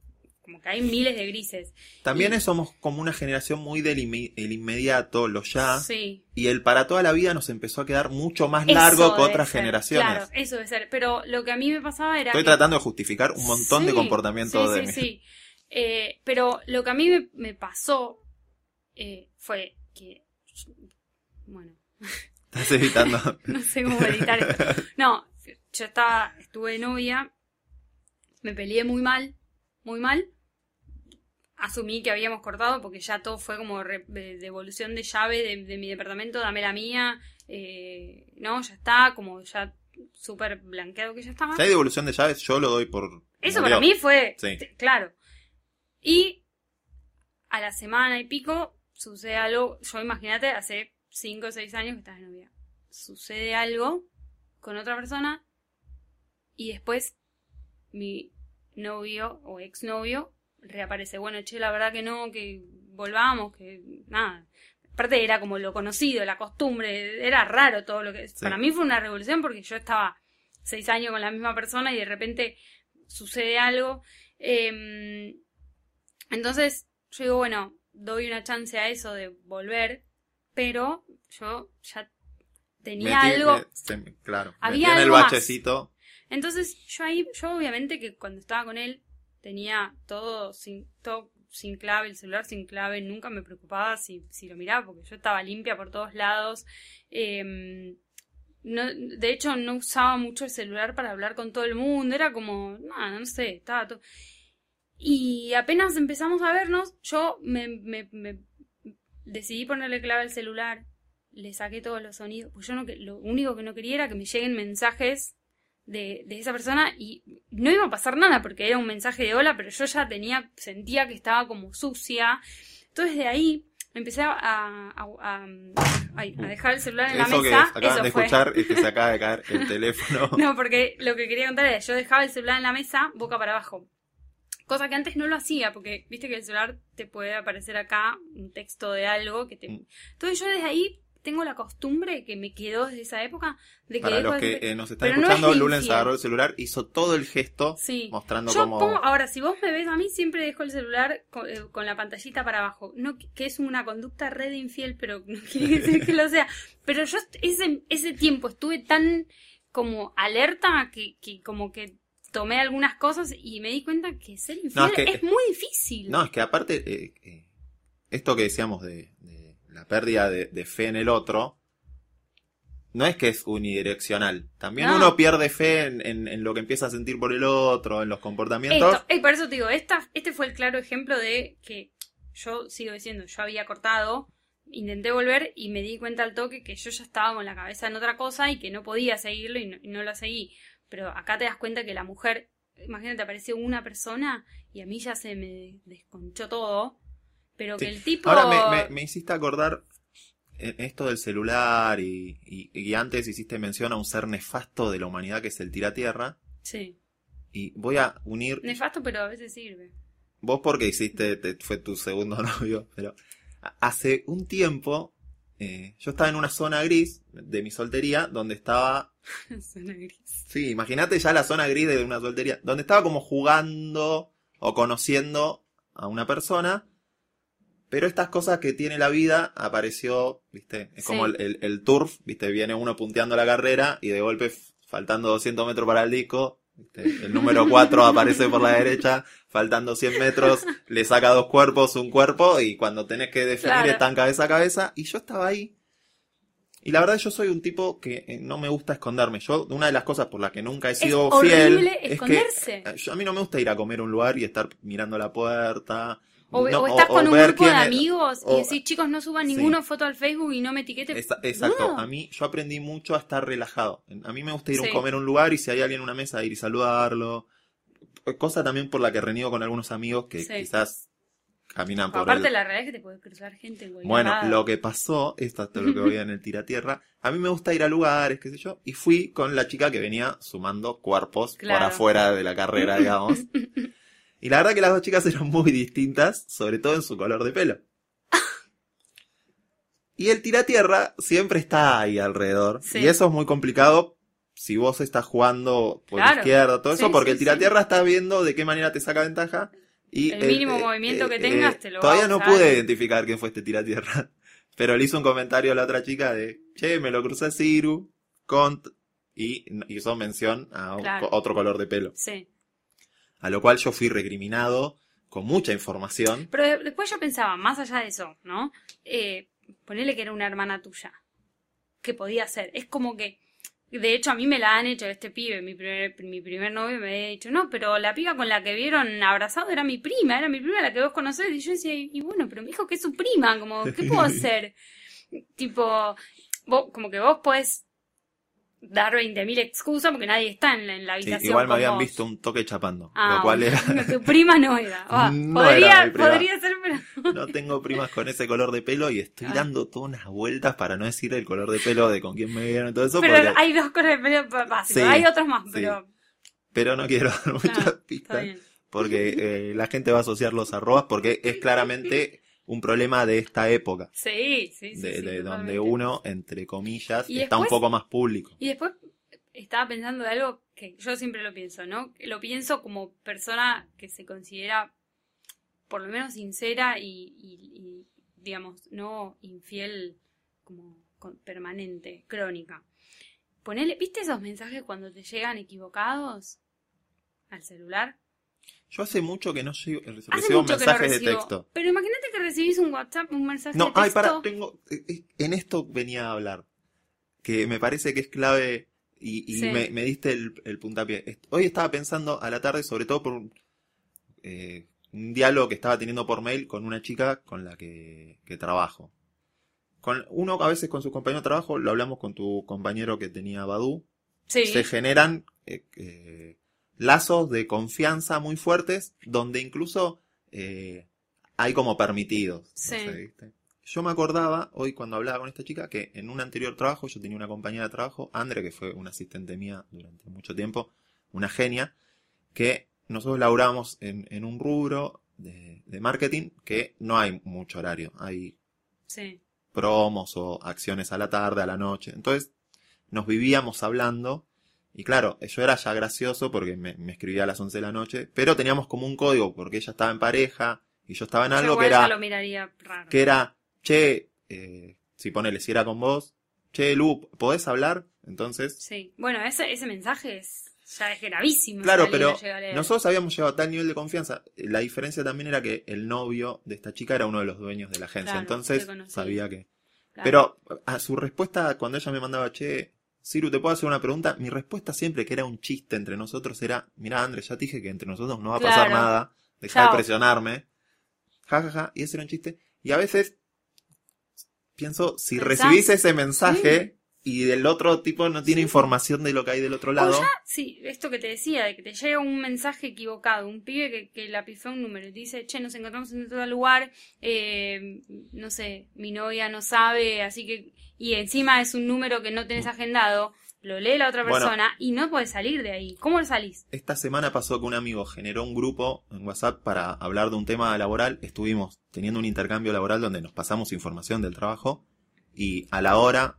como que hay miles de grises. También Y- somos como una generación muy del inme- el inmediato, lo ya. Sí. Y el para toda la vida nos empezó a quedar mucho más Eso largo que otras ser, generaciones. Claro, eso debe ser. Pero lo que a mí me pasaba era. Estoy que- tratando de justificar un montón de Sí, comportamientos sí, de sí, mi- sí. Eh, pero lo que a mí me, me pasó eh, fue que. Bueno, Estás evitando. no sé cómo editar esto. No, yo estaba, estuve de novia, me peleé muy mal, muy mal. Asumí que habíamos cortado porque ya todo fue como devolución de llave de, de mi departamento, dame la mía. eh, no, ya está, como ya súper blanqueado que ya estaba. si hay devolución de llaves, yo lo doy por. Eso para mí fue, Sí. claro. Y a la semana y pico sucede algo, yo imagínate, hace 5 o 6 años que estás de novia. Sucede algo con otra persona y después mi novio o exnovio reaparece. Bueno, che, la verdad que no, que volvamos, que nada. Aparte era como lo conocido, la costumbre, era raro todo lo que... Para mí fue una revolución porque yo estaba seis años con la misma persona y de repente sucede algo. Eh, entonces yo digo, bueno, doy una chance a eso de volver, pero yo ya tenía Metí- algo... me- claro. Había en el algo más. bachecito. Entonces yo ahí, yo obviamente que cuando estaba con él tenía todo sin, todo sin clave, el celular sin clave, nunca me preocupaba si, si lo miraba porque yo estaba limpia por todos lados. Eh, no, de hecho no usaba mucho el celular para hablar con todo el mundo, era como, nada, no sé, estaba todo... Y apenas empezamos a vernos, yo me, me- me decidí ponerle clave al celular, le saqué todos los sonidos, pues yo no, lo único que no quería era que me lleguen mensajes de, de esa persona y no iba a pasar nada porque era un mensaje de hola, pero yo ya tenía, sentía que estaba como sucia. Entonces de ahí empecé a, a, a- dejar el celular en la Eso que mesa. acaban Eso de fue. escuchar es que se acaba de caer el teléfono. No, porque lo que quería contar era, yo dejaba el celular en la mesa, boca para abajo. Cosa que antes no lo hacía, porque viste que el celular te puede aparecer acá un texto de algo que te... Mm. Entonces yo desde ahí tengo la costumbre que me quedó desde esa época de que Para los que eh, nos están Pero no escuchando, es Lulens infiel. agarró el celular, hizo todo el gesto Sí. mostrando Yo cómo. pongo- ahora, si vos me ves a mí, siempre dejo el celular con, eh, con la pantallita para abajo. No que- es una conducta red infiel, pero no quiere decir que lo sea. Pero yo ese, ese tiempo estuve tan como alerta que, que como que tomé algunas cosas y me di cuenta que ser infiel es que- es muy difícil. No, es que aparte, eh, eh, esto que decíamos de, de la pérdida de, de fe en el otro, no es que es unidireccional. También No. uno pierde fe en, en- en lo que empieza a sentir por el otro, en los comportamientos. Esto, eh, por eso te digo, esta, este fue el claro ejemplo de que yo sigo diciendo, yo había cortado, intenté volver y me di cuenta al toque que yo ya estaba con la cabeza en otra cosa y que no podía seguirlo y no, y no la seguí. Pero acá te das cuenta que la mujer, imagínate, apareció una persona y a mí ya se me desconchó todo, pero que el tipo... Ahora me, me- me hiciste acordar en esto del celular y, y- y antes hiciste mención a un ser nefasto de la humanidad que es el tiratierra. Sí, Y voy a unir nefasto, pero a veces sirve. Vos porque hiciste, te- fue tu segundo novio, pero hace un tiempo eh, yo estaba en una zona gris de mi soltería donde estaba, Suena gris. sí, imagínate ya la zona gris de una soltería, donde estaba como jugando o conociendo a una persona, pero estas cosas que tiene la vida apareció, viste, es Sí. como el, el- el turf, viste, viene uno punteando la carrera y de golpe, faltando 200 metros para el disco, viste, el número 4 aparece por la derecha, faltando 100 metros, le saca dos cuerpos, un cuerpo, y cuando tenés que definir Claro. están cabeza a cabeza, y yo estaba ahí. Y la verdad yo soy un tipo que eh, no me gusta esconderme. Yo, una de las cosas por las que nunca he sido es fiel horrible es esconderse. que yo- a mí no me gusta ir a comer a un lugar y estar mirando la puerta. O, no- o estás con un grupo de amigos y decís, chicos, no suban Sí. ninguna foto al Facebook y no me etiqueten. Esa- exacto, No. a mí yo aprendí mucho a estar relajado. A mí me gusta ir a Sí. comer a un lugar y si hay alguien en una mesa ir y saludarlo. Cosa también por la que reniego con algunos amigos que Sí. quizás caminan por Aparte, el... la realidad es que te puede cruzar gente Bueno, lo que pasó, esto es lo que voy en el tiratierra, a mí me gusta ir a lugares, qué sé yo, y fui con la chica que venía sumando cuerpos Claro. por afuera de la carrera, digamos. y la verdad que las dos chicas eran muy distintas, sobre todo en su color de pelo. Y el tiratierra siempre está ahí alrededor. Sí. Y eso es muy complicado si vos estás jugando por Claro. izquierda, todo eso, porque sí, el tiratierra está viendo de qué manera te saca ventaja. Y El mínimo movimiento que tengas te lo va Todavía no pude identificar quién fue este tiratierra. Pero le hizo un comentario a la otra chica de, che, me lo crucé a Ciru, Cont, y hizo mención a Claro. otro color de pelo. Sí. A lo cual yo fui recriminado con mucha información. Pero de- después yo pensaba, más allá de eso, ¿no? Eh, ponele que era una hermana tuya. ¿Qué podía ser? Es como que. De hecho, a mí me la han hecho este pibe, mi primer, mi primer novio me había dicho, no, pero la piba con la que vieron abrazado era mi prima, era mi prima la que vos conocés. Y yo decía, y bueno, pero me dijo que es su prima, como, ¿qué puedo hacer? tipo, vos, como que vos podés dar 20.000 excusas porque nadie está en la, en la Sí, habitación. igual me habían vos. visto un toque chapando. Ah, lo cual era. tu prima no era. Ah, No podría, era mi prima. podría ser, pero. No tengo primas con ese color de pelo y estoy Ah. dando todas unas vueltas para no decir el color de pelo de con quién me vieron y todo eso. Pero porque- hay dos cosas de pelo básicos. Sí, hay otros más, sí. pero. Pero no quiero dar muchas Ah, Está pistas. porque eh, la gente va a asociar los arrobas porque es claramente un problema de esta época, Sí, sí, sí. de, sí, de donde uno, entre comillas, Y está un después- poco más público. Y después estaba pensando de algo que yo siempre lo pienso, ¿no? Lo pienso como persona que se considera por lo menos sincera y, y- y, digamos, no infiel como permanente, crónica. Ponele, ¿viste esos mensajes cuando te llegan equivocados al celular? Yo hace mucho que no Hace recibo mucho que mensajes no de recibo. texto. Pero imagínate que recibís un WhatsApp, un mensaje No, de texto. ay, para, tengo. eh, eh, En esto venía a hablar. Que me parece que es clave y, y Sí. me, me diste el, el puntapié. Hoy estaba pensando a la tarde, sobre todo por un, eh, un diálogo que estaba teniendo por mail con una chica con la que, que trabajo. Con uno a veces con su compañero de trabajo, lo hablamos con tu compañero que tenía Badu, Sí, se generan eh, eh, lazos de confianza muy fuertes donde incluso eh, hay como permitidos. no Sí. sé, ¿viste? Yo me acordaba hoy cuando hablaba con esta chica que en un anterior trabajo yo tenía una compañera de trabajo, Andre, que fue una asistente mía durante mucho tiempo, una genia, que nosotros laburábamos en, en un rubro de, de marketing que no hay mucho horario, hay sí. promos o acciones a la tarde, a la noche. Entonces nos vivíamos hablando y claro, yo era ya gracioso porque me, me escribía a las 11 de la noche, pero teníamos como un código porque ella estaba en pareja y yo estaba en algo que era, lo miraría raro. que era, che, eh, si ponele, si era con vos, che, Lu, ¿podés hablar? Entonces, Sí. Bueno, ese, ese mensaje es, ya es gravísimo. si Claro, pero nosotros habíamos llegado a tal nivel de confianza. La diferencia también era que el novio de esta chica era uno de los dueños de la agencia. Claro, Entonces sabía que. Claro. Pero a su respuesta, cuando ella me mandaba, che, Ciru, ¿te puedo hacer una pregunta? Mi respuesta siempre, que era un chiste entre nosotros, era, mira, Andrés, ya te dije que entre nosotros no va a pasar Claro. nada, deja de presionarme. Ja, ja, ja, y ese era un chiste. Y a veces pienso, si ¿Pensás? recibís ese mensaje y del otro tipo no tiene información de lo que hay del otro lado, O ya, sí, esto que te decía, de que te llega un mensaje equivocado, un pibe que, que la pifó un número y te dice, che, nos encontramos en otro lugar, eh, no sé, mi novia no sabe, así que, y encima es un número que no tenés agendado, lo lee la otra Bueno. persona y no puedes salir de ahí. ¿Cómo salís? Esta semana pasó que un amigo generó un grupo en WhatsApp para hablar de un tema laboral. Estuvimos teniendo un intercambio laboral donde nos pasamos información del trabajo y a la hora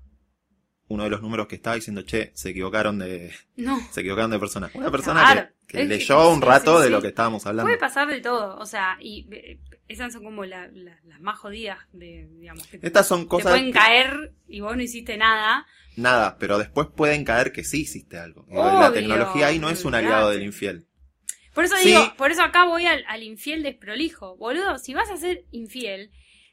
uno de los números que estaba diciendo, che, se equivocaron de, No. se equivocaron de persona. Una persona Claro. que, leyó un rato sí, de sí. lo que estábamos hablando. Puede pasar de todo, o sea, y eh, esas son como la- la- las más jodidas de, digamos, que Estas son te cosas pueden que- caer y vos no hiciste nada. nada, pero después pueden caer que sí hiciste algo. La tecnología ahí no es un aliado del infiel. Por eso digo, por eso acá voy al, al infiel desprolijo. Boludo, si vas a ser infiel,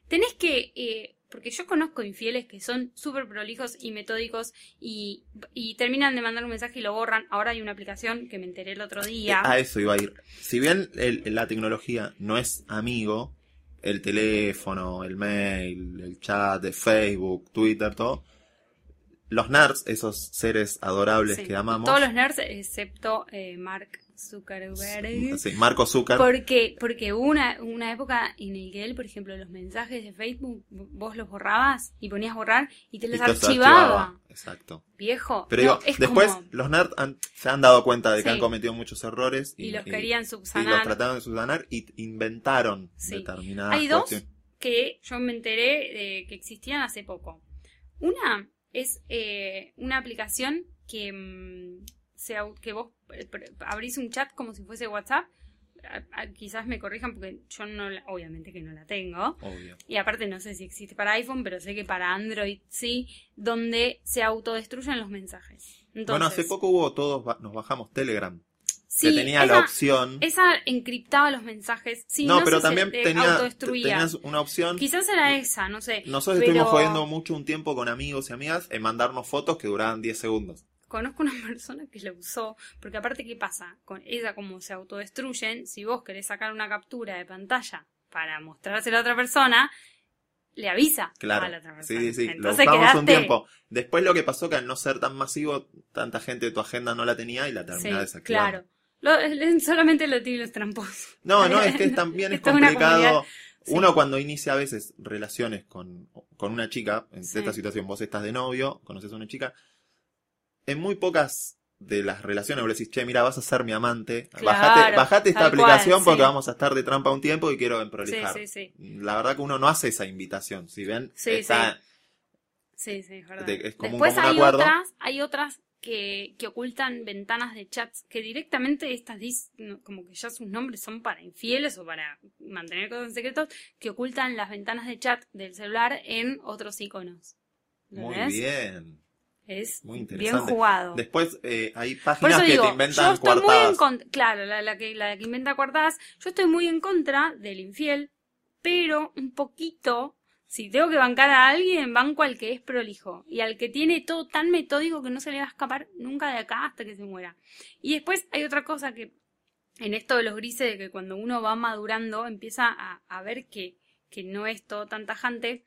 tenés que. eh, porque yo conozco infieles que son súper prolijos y metódicos y, y terminan de mandar un mensaje y lo borran. Ahora hay una aplicación que me enteré el otro día. A eso iba a ir. Si bien el- la tecnología no es amigo, el teléfono, el mail, el chat de Facebook, Twitter, todo, los nerds, esos seres adorables Sí. que amamos, Todos los nerds, excepto eh, Mark Zuckerberg. sí, Marco Zucker, Porque, porque hubo una, una época en la que él, por ejemplo, los mensajes de Facebook, vos los borrabas y ponías borrar y te y los los archivaba. Exacto. Viejo. Pero No, digo, es después como- los nerds han- se han dado cuenta de que Sí. han cometido muchos errores y, los y- querían y subsanar. los trataron de subsanar y inventaron Sí. determinadas Hay dos cuestiones. que yo me enteré de que existían hace poco. Una es eh, una aplicación que, mm, se que vos abrís un chat como si fuese WhatsApp. A- a- quizás me corrijan porque yo no, la- obviamente que no la tengo. Obvio. Y aparte no sé si existe para iPhone, pero sé que para Android sí, donde se autodestruyen los mensajes. Entonces, bueno, hace poco hubo todos, nos bajamos Telegram, sí, que tenía la opción. Esa encriptaba los mensajes. Sí, no, no, pero también te tenía, tenías una opción. Quizás era esa, no sé. Nosotros pero estuvimos jodiendo mucho un tiempo con amigos y amigas en mandarnos fotos que duraban 10 segundos. Conozco una persona que la usó, porque aparte, ¿qué pasa? Con ella, como se autodestruyen, si vos querés sacar una captura de pantalla para mostrársela a otra persona, le avisa Claro. a la otra persona. Sí, sí, sí. Lo Entonces quedaste... un tiempo. Después lo que pasó que al no ser tan masivo, tanta gente de tu agenda no la tenía y la Sí, terminó desactivando. claro. Lo- solamente lo tienen los tramposos. No, no, es que también es complicado. sí. Uno cuando inicia a veces relaciones con, con una chica, en Sí. esta situación vos estás de novio, conoces a una chica, en muy pocas de las relaciones vos decís, che, mira, vas a ser mi amante, Claro, bajate, bajate esta cual, aplicación porque vamos a estar de trampa un tiempo y quiero emprolijar. sí, sí. La verdad que uno no hace esa invitación, si ven, Sí, está- Sí, sí, es verdad. De- es como un Después común hay otras, hay otras que, que ocultan ventanas de chats que directamente estas dis- como que ya sus nombres son para infieles o para mantener cosas en secretos, que ocultan las ventanas de chat del celular en otros iconos. muy bien. Es Muy bien jugado. Después eh, hay páginas que digo, te yo inventan estoy muy en contra, claro, la, la que, la que inventa coartadas, yo estoy muy en contra del infiel, pero un poquito, si tengo que bancar a alguien, banco al que es prolijo y al que tiene todo tan metódico que no se le va a escapar nunca de acá hasta que se muera. Y después hay otra cosa que en esto de los grises, de que cuando uno va madurando empieza a, a ver que, que no es todo tan tajante,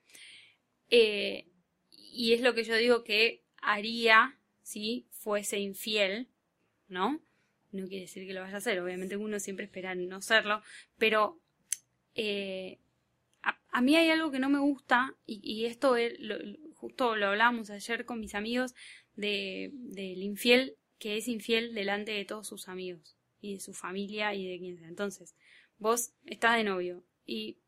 eh, y es lo que yo digo que haría si fuese infiel, ¿no? No quiere decir que lo vaya a hacer, obviamente uno siempre espera no serlo, pero eh, a, mí hay algo que no me gusta, y, esto es lo- justo lo hablábamos ayer con mis amigos, de, del infiel que es infiel delante de todos sus amigos, y de su familia y de quien sea. Entonces, vos estás de novio y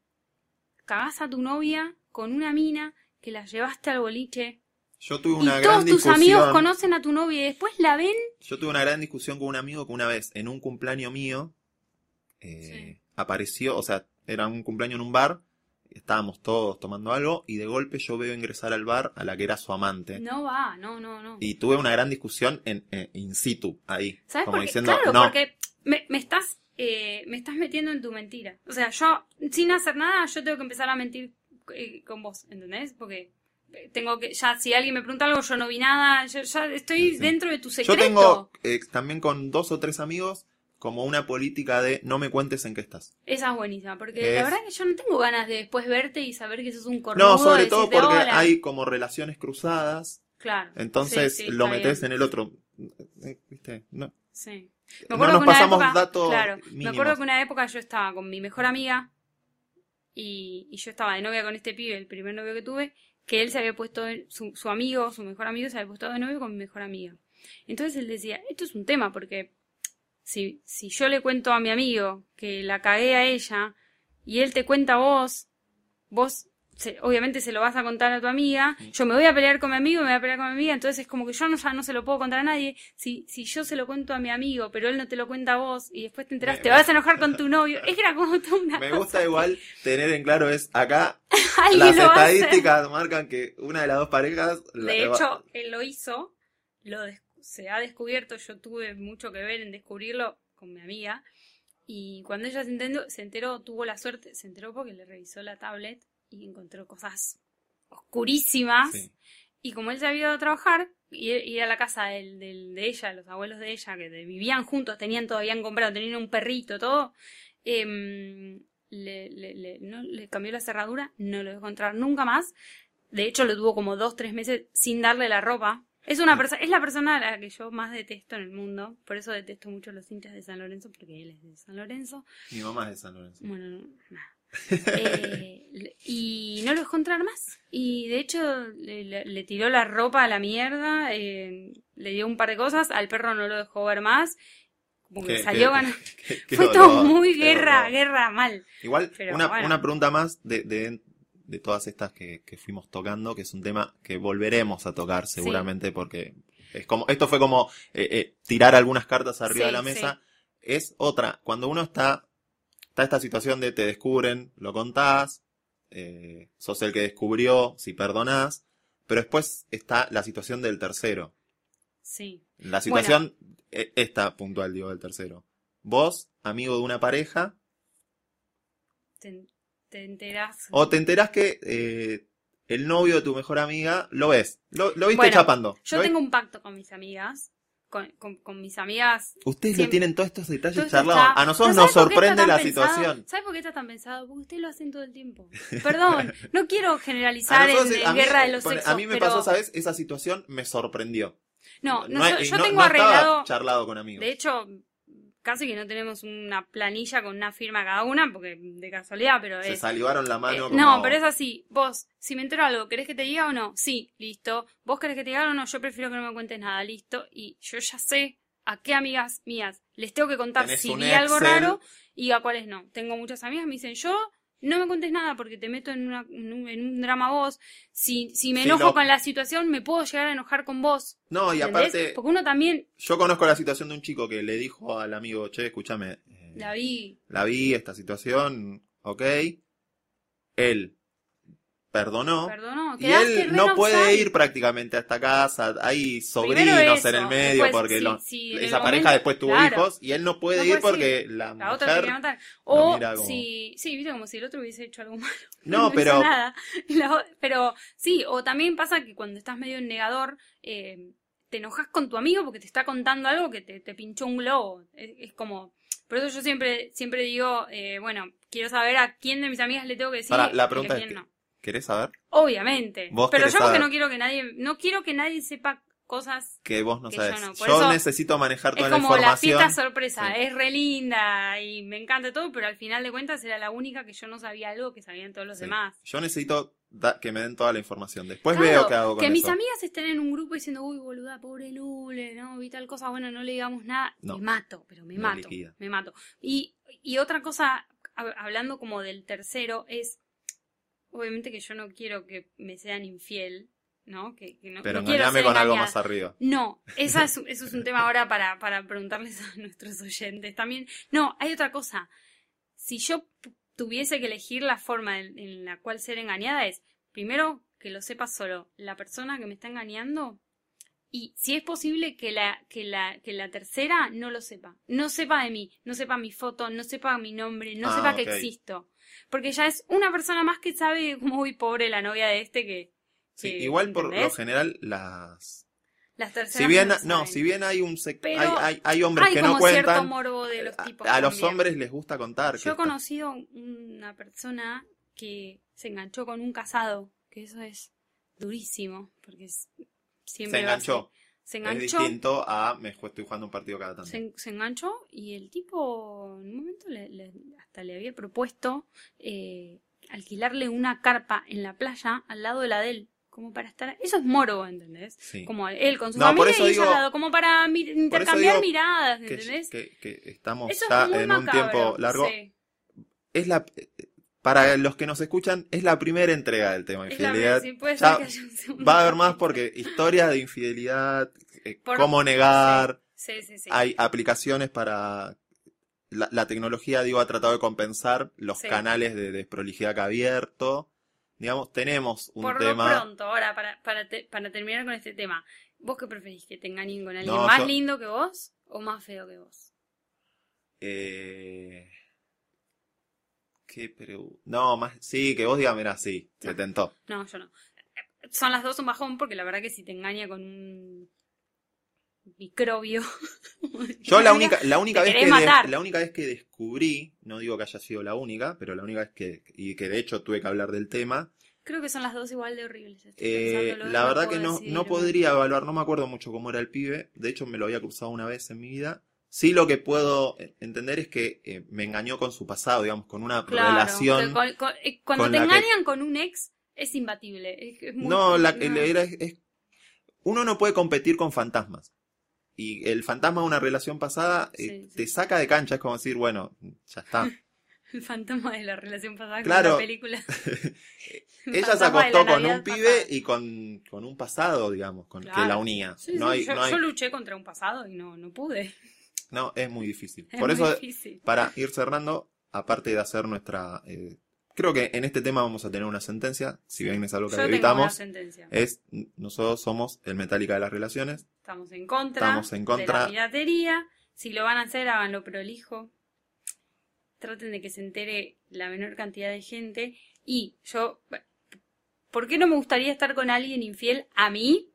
cagás a tu novia con una mina que la llevaste al boliche Yo tuve y una todos gran tus discusión. amigos conocen a tu novia y después la ven. Yo tuve una gran discusión con un amigo que una vez, en un cumpleaños mío, eh, apareció, o sea, era un cumpleaños en un bar, estábamos todos tomando algo, y de golpe yo veo ingresar al bar a la que era su amante. No va, no, no, no. Y tuve una gran discusión en, en- in situ, ahí. ¿Sabes como por qué? diciendo, claro, no, porque me, me estás eh, me estás metiendo en tu mentira. O sea, yo sin hacer nada, yo tengo que empezar a mentir eh, con vos, ¿entendés? Porque tengo que, ya si alguien me pregunta algo, yo no vi nada, yo ya estoy Sí. dentro de tu Yo secreto. tengo eh, también con dos o tres amigos como una política de no me cuentes en qué estás. Esa es buenísima, porque Es- la verdad que yo no tengo ganas de después verte y saber que sos un cornudo. No, sobre todo decirte, porque "Hola". hay como relaciones cruzadas, Claro. entonces Sí, sí, lo metes en el otro. Eh, ¿Viste? No. Sí. Me No nos que una pasamos época, datos claro, me mínimos. acuerdo que una época yo estaba con mi mejor amiga y, y yo estaba de novia con este pibe, el primer novio que tuve, que él se había puesto, su amigo, su mejor amigo se había puesto de novio con mi mejor amiga. Entonces él decía, esto es un tema porque si, si yo le cuento a mi amigo que la cagué a ella y él te cuenta a vos, vos se- obviamente se lo vas a contar a tu amiga, yo me voy a pelear con mi amigo, me voy a pelear con mi amiga, entonces es como que yo no, ya no se lo puedo contar a nadie. Si, si yo se lo cuento a mi amigo, pero él no te lo cuenta a vos y después te enterás, Me- te vas a enojar con tu novio. Es que era como toda una Me gusta igual tener en claro es acá las estadísticas marcan que una de las dos parejas De va- hecho, él lo hizo, lo se ha descubierto, yo tuve mucho que ver en descubrirlo con mi amiga. Y cuando ella se entendió, se enteró, tuvo la suerte, se enteró porque le revisó la tablet y encontró cosas oscurísimas. Sí. Y como él se había ido a trabajar, y ir a la casa del, del- de ella, los abuelos de ella, que vivían juntos, tenían todo, habían comprado, tenían un perrito, todo, em, le, le- le- no, le cambió la cerradura, no lo dejó entrar nunca más. De hecho, lo tuvo como dos, tres meses sin darle la ropa. Es una persona, es la persona a la que yo más detesto en el mundo. Por eso detesto mucho los hinchas de San Lorenzo, porque él es de San Lorenzo. Mi mamá es de San Lorenzo. Bueno, no, nada. Eh, y no lo dejó entrar más. Y de hecho le, tiró la ropa a la mierda, eh, le dio un par de cosas, al perro no lo dejó ver más. Como que salió ganando. Fue dolor, todo muy guerra, dolor. guerra mal. Igual, Pero una, bueno. una pregunta más de, de, de todas estas que, que fuimos tocando, que es un tema que volveremos a tocar seguramente, porque es como, esto fue como eh, tirar algunas cartas arriba Sí, de la mesa. Es otra, cuando uno está, está esta situación de te descubren, lo contás, eh, sos el que descubrió, si perdonás, pero después está la situación del tercero. Sí. La situación, eh, esta puntual, digo, del tercero. Vos, amigo de una pareja, Te, te enterás. O te enterás que eh, el novio de tu mejor amiga lo ves. Lo, lo viste Bueno, chapando. Yo ¿Lo tengo un pacto con mis amigas. Con, con, con mis amigas. Ustedes siempre- no tienen todos estos detalles Todo charlados. está- A nosotros ¿Pero nos sorprende la pensado? situación. ¿Sabes por qué está tan pensado? Porque ustedes lo hacen todo el tiempo. Perdón, no quiero generalizar en, nosotros, en a mí, guerra de los pone- sexos. a mí me pero- pasó, ¿sabes? Esa situación me sorprendió. No, no, hay- yo no- tengo no arreglado. charlado con amigos. De hecho, casi que no tenemos una planilla con una firma cada una, porque de casualidad, pero Se es. salivaron la mano. Eh, como- No, pero es así. Vos, si me entero algo, ¿querés que te diga o no? Sí, listo. ¿Vos querés que te diga o no? Yo prefiero que no me cuentes nada, listo. Y yo ya sé a qué amigas mías les tengo que contar si vi algo raro y a cuáles no. Tengo muchas amigas me dicen, yo no me cuentes nada porque te meto en, una- en un, drama vos. Si, si me Sí, enojo con la situación, me puedo llegar a enojar con vos. No, y ¿entendés? aparte, Porque uno también yo conozco la situación de un chico que le dijo al amigo, che, escúchame, eh, la vi. la vi, esta situación, ok. Él perdonó. Perdonó. Y él no puede ir prácticamente a esta casa, hay sobrinos eso, en el medio después, porque sí, lo- sí, en el esa pareja momento- después tuvo claro. hijos y él no puede No ir porque la, La otra mujer... matar. O como- si, sí, viste como si el otro hubiese hecho algo malo. No, pero nada. La pero sí, o también pasa que cuando estás medio en negador, eh, te enojas con tu amigo porque te está contando algo que te, te pinchó un globo. Es, es como. Por eso yo siempre, siempre digo, eh, bueno, quiero saber a quién de mis amigas le tengo que decir Pará, la y a pregunta es quién que- no. ¿Querés saber? Obviamente. Vos Pero yo porque saber. no quiero que nadie, no quiero que nadie sepa cosas Que vos no Que sabes. yo Yo, no, por eso necesito manejar toda Es la como la información. fiesta sorpresa, Sí. es re linda y me encanta todo, pero al final de cuentas era la única que yo no sabía algo que sabían todos los Sí. demás. Yo necesito da- que me den toda la información. Después Claro, veo qué hago con que mis amigas estén en un grupo diciendo, uy, boluda, pobre Lule, no, vi tal cosa, bueno, no le digamos nada, No. me mato, pero me mato, liquida. me mato. Y, y otra cosa, hab- hablando como del tercero, es, obviamente que yo no quiero que me sean infiel, ¿no? Que, que no, Pero no quiero ser con algo más arriba. No, esa es, eso es un tema ahora para, para preguntarles a nuestros oyentes también. No, hay otra cosa. Si yo tuviese que elegir la forma en, en la cual ser engañada es, primero, que lo sepa solo la persona que me está engañando y si es posible que la, que la, que la tercera no lo sepa. No sepa de mí, no sepa mi foto, no sepa mi nombre, no Ah, sepa que existo. Porque ya es una persona más que sabe como, uy, pobre la novia de este que, Sí, que- igual por lo general las... Las terceras Si bien, no si bien hay un sec- hay, hay, hay hombres Hay que como no cuentan, morbo de los a- tipos a, los hombres les gusta contar. Yo he conocido una persona que se enganchó con un casado, que eso es durísimo, porque es- siempre se va a enganchó. Se Es distinto a me estoy jugando un partido cada tanto. Se, se enganchó y el tipo en un momento le- le- hasta le había propuesto eh, alquilarle una carpa en la playa al lado de la de él, como para estar... Eso es moro, ¿entendés? Sí. Como él con su No, familia y digo- al lado, como para mi- intercambiar miradas, que, ¿entendés? que- que estamos Eso ya es en un macabro, tiempo largo. sí. Es la para los que nos escuchan, es la primera entrega del tema infidelidad. sí, puede ser que haya un segundo Va a haber más porque historia de infidelidad, eh, Por- cómo negar, Sí, sí, sí. hay aplicaciones para la, la tecnología, digo, ha tratado de compensar los canales de desprolijidad que ha abierto. Digamos, tenemos un Por tema. lo pronto, ahora, para, para, te- para terminar con este tema, ¿vos qué preferís? ¿Que te engañen con alguien No, más yo- lindo que vos o más feo que vos? Eh... ¿Qué pero No, más. Sí, que vos digas, mira, sí, se No. tentó. No, yo no. Son las dos un bajón porque la verdad que si te engaña con un microbio. Yo la única, la única vez que matar. la única vez que descubrí, no digo que haya sido la única, pero la única vez que, y que de hecho tuve que hablar del tema, Creo que son las dos igual de horribles. estoy eh, la verdad que no, no podría evaluar, no me acuerdo mucho cómo era el pibe, de hecho me lo había cruzado una vez en mi vida. Sí lo que puedo eh, entender es que eh, me engañó con su pasado, digamos, con una Claro, relación. con- con- eh, cuando con te que- engañan con un ex es imbatible. es- es muy- No, la, no. era- es- uno no puede competir con fantasmas. Y el fantasma de una relación pasada eh, Sí, te saca de cancha, es como decir, bueno, ya está. El fantasma de la relación pasada Claro. con la película. El Ella se acostó con un pibe pasada. y con, con un pasado, digamos, con, que la unía. Sí, no, hay, yo, no, hay- yo luché contra un pasado y no, no pude. No, es muy difícil. Es Por muy eso, difícil. para ir cerrando, aparte de hacer nuestra... eh, creo que en este tema vamos a tener una sentencia, si bien es algo que Yo tengo una evitamos, sentencia. es nosotros somos el Metallica de las relaciones. Estamos en contra, Estamos en contra. de la piratería. Si lo van a hacer, háganlo prolijo. Traten de que se entere la menor cantidad de gente. Y yo, ¿por qué no me gustaría estar con alguien infiel a mí?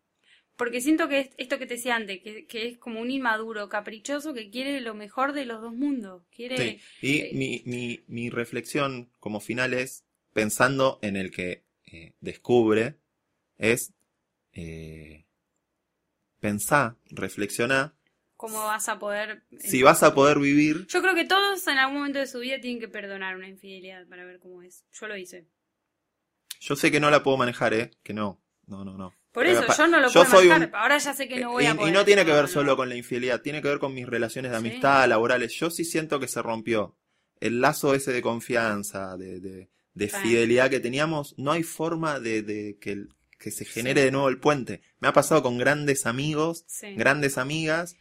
Porque siento que es esto que te decía antes, que, que es como un inmaduro, caprichoso, que quiere lo mejor de los dos mundos. Quiere... Sí, y eh, mi, mi, mi reflexión como final es, pensando en el que eh, descubre, es eh, pensá, reflexioná, ¿Cómo vas a poder...? si vas a poder vivir, Yo creo que todos en algún momento de su vida tienen que perdonar una infidelidad para ver cómo es. Yo lo hice. yo sé que no la puedo manejar, ¿eh? Que no, no, no, no. Por eso, yo no lo yo puedo soy manejar. un- Ahora ya sé que no voy y, a y poder. no tiene que ver solo con la infidelidad, tiene que ver con mis relaciones de Sí. amistad, laborales. Yo sí siento que se rompió. El lazo ese de confianza, de, de, fidelidad que teníamos, no hay forma de, de que, que se genere Sí. de nuevo el puente. Me ha pasado con grandes amigos, Sí. grandes amigas,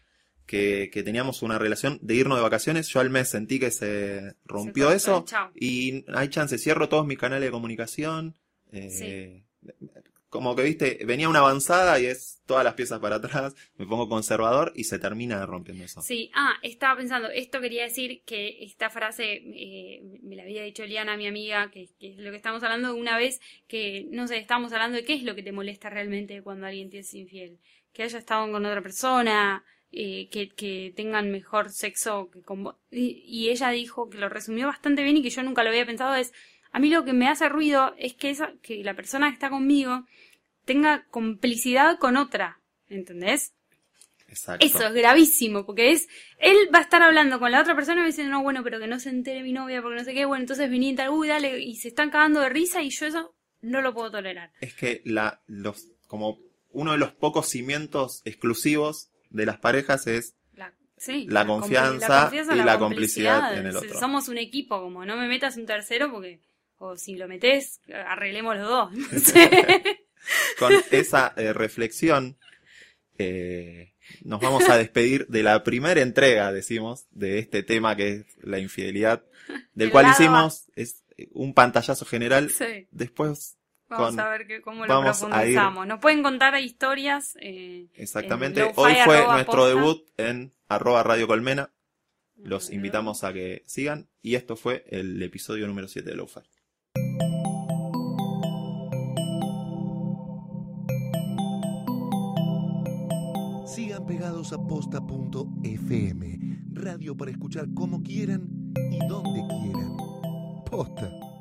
que, que teníamos una relación de irnos de vacaciones. Yo al mes sentí que se rompió eso chao. y hay chance, cierro todos mis canales de comunicación. eh, Como que, viste, venía una avanzada y es todas las piezas para atrás, me pongo conservador y se termina rompiendo eso. Sí, ah, estaba pensando, esto quería decir que esta frase eh, me la había dicho Liana, mi amiga, que, es lo que estamos hablando una vez, que no sé, estábamos hablando de qué es lo que te molesta realmente cuando alguien te es infiel. Que haya estado con otra persona, eh, que, que tengan mejor sexo que con vos. Y, y ella dijo que lo resumió bastante bien y que yo nunca lo había pensado es, a mí lo que me hace ruido es que, esa, que la persona que está conmigo tenga complicidad con otra, ¿entendés? Exacto. Eso es gravísimo, porque es, él va a estar hablando con la otra persona y me dice, no, bueno, pero que no se entere mi novia, porque no sé qué, bueno, entonces vení y tal, uy, dale, y se están cagando de risa y yo eso no lo puedo tolerar. Es que la, los, como uno de los pocos cimientos exclusivos de las parejas es La, sí, La confianza y la complicidad complicidad. en el otro. Somos un equipo, como no me metas un tercero, porque, o si lo metes, arreglemos los dos. No sé. con esa eh, reflexión, eh, nos vamos a despedir de la primera entrega, decimos, de este tema que es la infidelidad, del El cual hicimos es un pantallazo general. Sí. Después, Vamos Con- a ver que, cómo lo profundizamos. Nos pueden contar historias. Eh, exactamente, en hoy fue nuestro posta. debut en arroba Radio Colmena. Los invitamos a que sigan. Y esto fue el episodio número 7 de Lo-Fi. Pegados a posta.fm. Radio para escuchar como quieran y donde quieran. Posta.